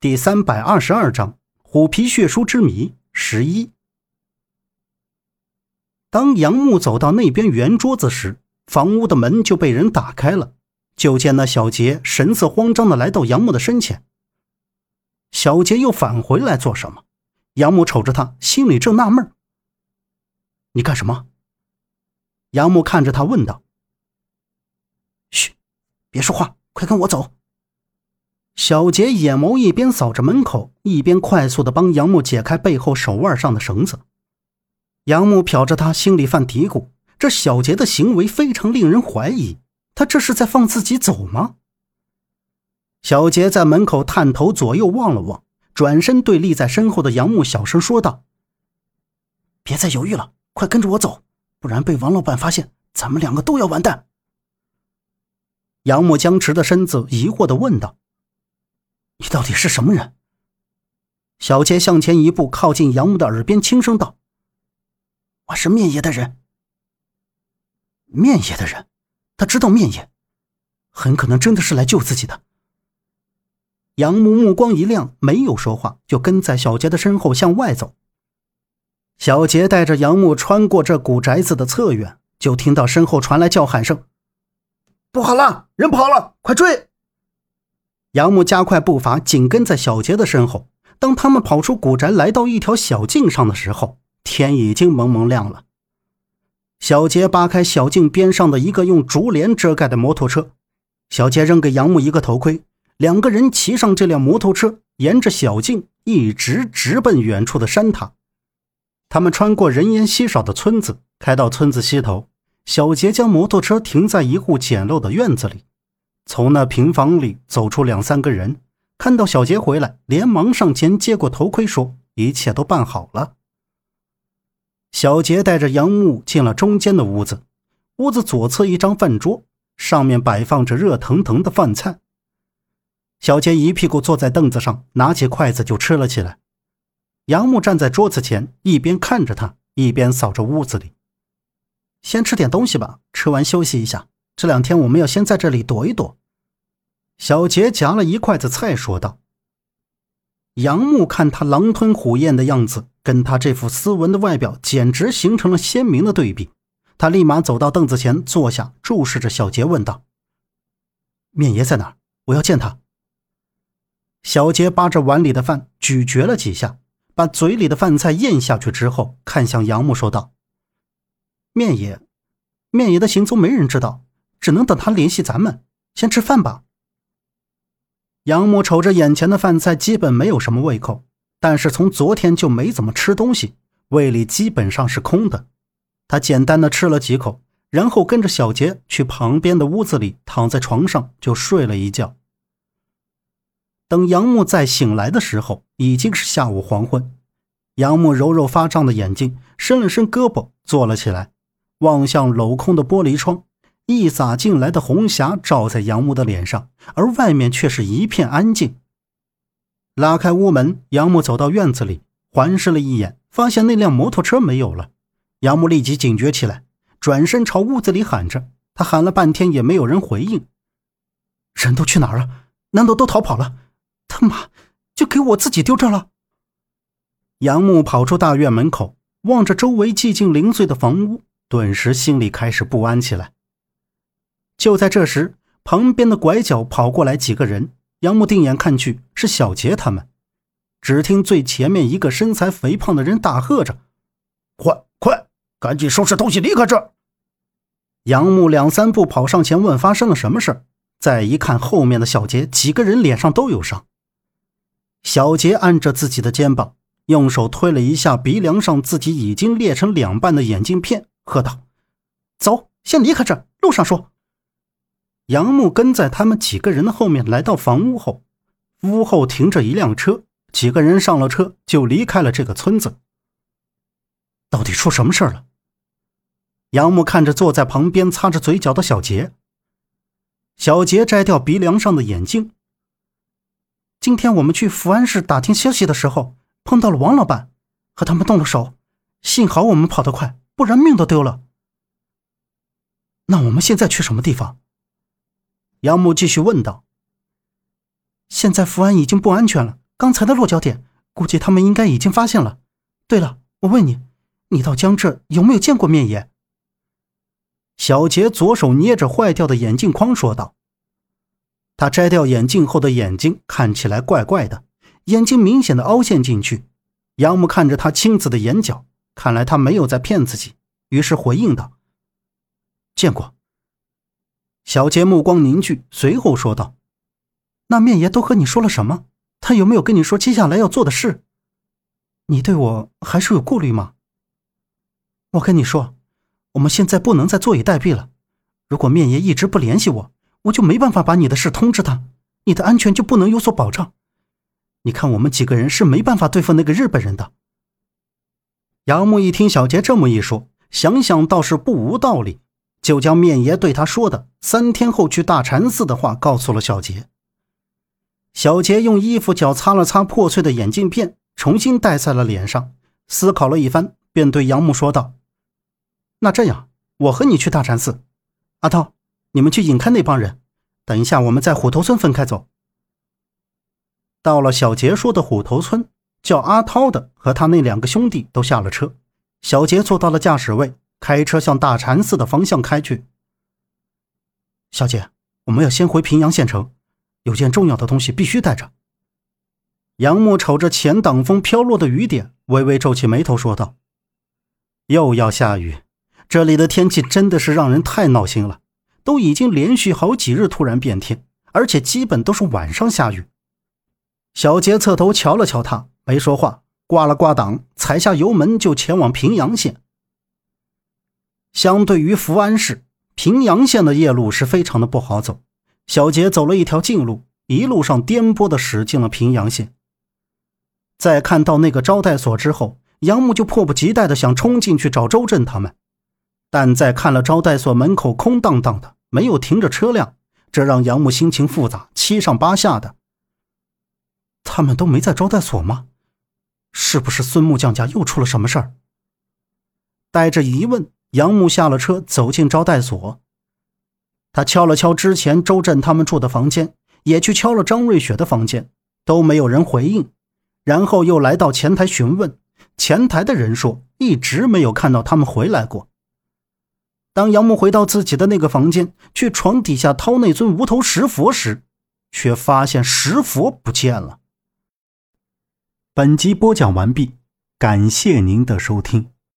第三百二十二章虎皮血书之谜十一。当杨木走到那边圆桌子时，房屋的门就被人打开了。就见那小杰神色慌张的来到杨木的身前。小杰又返回来做什么？杨木瞅着他，心里正纳闷你干什么？杨木看着他问道。嘘，别说话，快跟我走。小杰眼眸一边扫着门口，一边快速的帮杨木解开背后手腕上的绳子。杨木瞟着他，心里犯嘀咕：这小杰的行为非常令人怀疑，他这是在放自己走吗？小杰在门口探头左右望了望，转身对立在身后的杨木小声说道：“别再犹豫了，快跟着我走，不然被王老板发现，咱们两个都要完蛋。”杨木僵持的身子疑惑的问道。你到底是什么人？小杰向前一步，靠近杨木的耳边轻声道：“我是面爷的人。”面爷的人，他知道面爷，很可能真的是来救自己的。杨木目光一亮，没有说话，就跟在小杰的身后向外走。小杰带着杨木穿过这古宅子的侧院，就听到身后传来叫喊声：“不好了，人跑了，快追！”杨木加快步伐，紧跟在小杰的身后。当他们跑出古宅，来到一条小径上的时候，天已经蒙蒙亮了。小杰扒开小径边上的一个用竹帘遮盖的摩托车，小杰扔给杨木一个头盔，两个人骑上这辆摩托车，沿着小径一直直奔远处的山塔。他们穿过人烟稀少的村子，开到村子西头，小杰将摩托车停在一户简陋的院子里。从那平房里走出两三个人，看到小杰回来，连忙上前接过头盔，说：“一切都办好了。”小杰带着杨木进了中间的屋子，屋子左侧一张饭桌，上面摆放着热腾腾的饭菜。小杰一屁股坐在凳子上，拿起筷子就吃了起来。杨木站在桌子前，一边看着他，一边扫着屋子里：“先吃点东西吧，吃完休息一下。这两天我们要先在这里躲一躲。”小杰夹了一筷子菜，说道：“杨木看他狼吞虎咽的样子，跟他这副斯文的外表简直形成了鲜明的对比。他立马走到凳子前坐下，注视着小杰，问道：‘面爷在哪？我要见他。’小杰扒着碗里的饭，咀嚼了几下，把嘴里的饭菜咽下去之后，看向杨木，说道：‘面爷，面爷的行踪没人知道，只能等他联系咱们。先吃饭吧。’”杨木瞅着眼前的饭菜，基本没有什么胃口，但是从昨天就没怎么吃东西，胃里基本上是空的。他简单的吃了几口，然后跟着小杰去旁边的屋子里，躺在床上就睡了一觉。等杨木再醒来的时候，已经是下午黄昏。杨木揉揉发胀的眼睛，伸了伸胳膊，坐了起来，望向镂空的玻璃窗。一洒进来的红霞照在杨木的脸上，而外面却是一片安静。拉开屋门，杨木走到院子里，环视了一眼，发现那辆摩托车没有了。杨木立即警觉起来，转身朝屋子里喊着。他喊了半天也没有人回应，人都去哪儿了？难道都逃跑了？他妈，就给我自己丢这了！杨木跑出大院门口，望着周围寂静零碎的房屋，顿时心里开始不安起来。就在这时，旁边的拐角跑过来几个人。杨木定眼看去，是小杰他们。只听最前面一个身材肥胖的人大喝着：“快快，赶紧收拾东西离开这儿！”杨木两三步跑上前问发生了什么事再一看后面的小杰，几个人脸上都有伤。小杰按着自己的肩膀，用手推了一下鼻梁上自己已经裂成两半的眼镜片，喝道：“走，先离开这儿，路上说。”杨木跟在他们几个人的后面，来到房屋后，屋后停着一辆车，几个人上了车就离开了这个村子。到底出什么事了？杨木看着坐在旁边擦着嘴角的小杰。小杰摘掉鼻梁上的眼镜。今天我们去福安市打听消息的时候，碰到了王老板，和他们动了手，幸好我们跑得快，不然命都丢了。那我们现在去什么地方？杨木继续问道：“现在福安已经不安全了，刚才的落脚点，估计他们应该已经发现了。对了，我问你，你到江浙有没有见过面爷？小杰左手捏着坏掉的眼镜框说道。他摘掉眼镜后的眼睛看起来怪怪的，眼睛明显的凹陷进去。杨木看着他青紫的眼角，看来他没有在骗自己，于是回应道：“见过。”小杰目光凝聚，随后说道：“那面爷都和你说了什么？他有没有跟你说接下来要做的事？你对我还是有顾虑吗？我跟你说，我们现在不能再坐以待毙了。如果面爷一直不联系我，我就没办法把你的事通知他，你的安全就不能有所保障。你看，我们几个人是没办法对付那个日本人的。杨木一听小杰这么一说，想想倒是不无道理，就将面爷对他说的三天后去大禅寺的话告诉了小杰。小杰用衣服角擦了擦破碎的眼镜片，重新戴在了脸上，思考了一番，便对杨木说道：“那这样，我和你去大禅寺，阿涛。”你们去引开那帮人，等一下我们在虎头村分开走。到了小杰说的虎头村，叫阿涛的和他那两个兄弟都下了车，小杰坐到了驾驶位，开车向大禅寺的方向开去。小姐，我们要先回平阳县城，有件重要的东西必须带着。杨木瞅着前挡风飘落的雨点，微微皱起眉头说道：“又要下雨，这里的天气真的是让人太闹心了。”都已经连续好几日突然变天，而且基本都是晚上下雨。小杰侧头瞧了瞧他，没说话，挂了挂档，踩下油门就前往平阳县。相对于福安市，平阳县的夜路是非常的不好走。小杰走了一条近路，一路上颠簸的驶进了平阳县。在看到那个招待所之后，杨木就迫不及待的想冲进去找周震他们，但在看了招待所门口空荡荡的。没有停着车辆，这让杨木心情复杂，七上八下的。他们都没在招待所吗？是不是孙木匠家又出了什么事儿？带着疑问，杨木下了车，走进招待所。他敲了敲之前周震他们住的房间，也去敲了张瑞雪的房间，都没有人回应。然后又来到前台询问，前台的人说一直没有看到他们回来过。当杨木回到自己的那个房间，去床底下掏那尊无头石佛时，却发现石佛不见了。本集播讲完毕，感谢您的收听。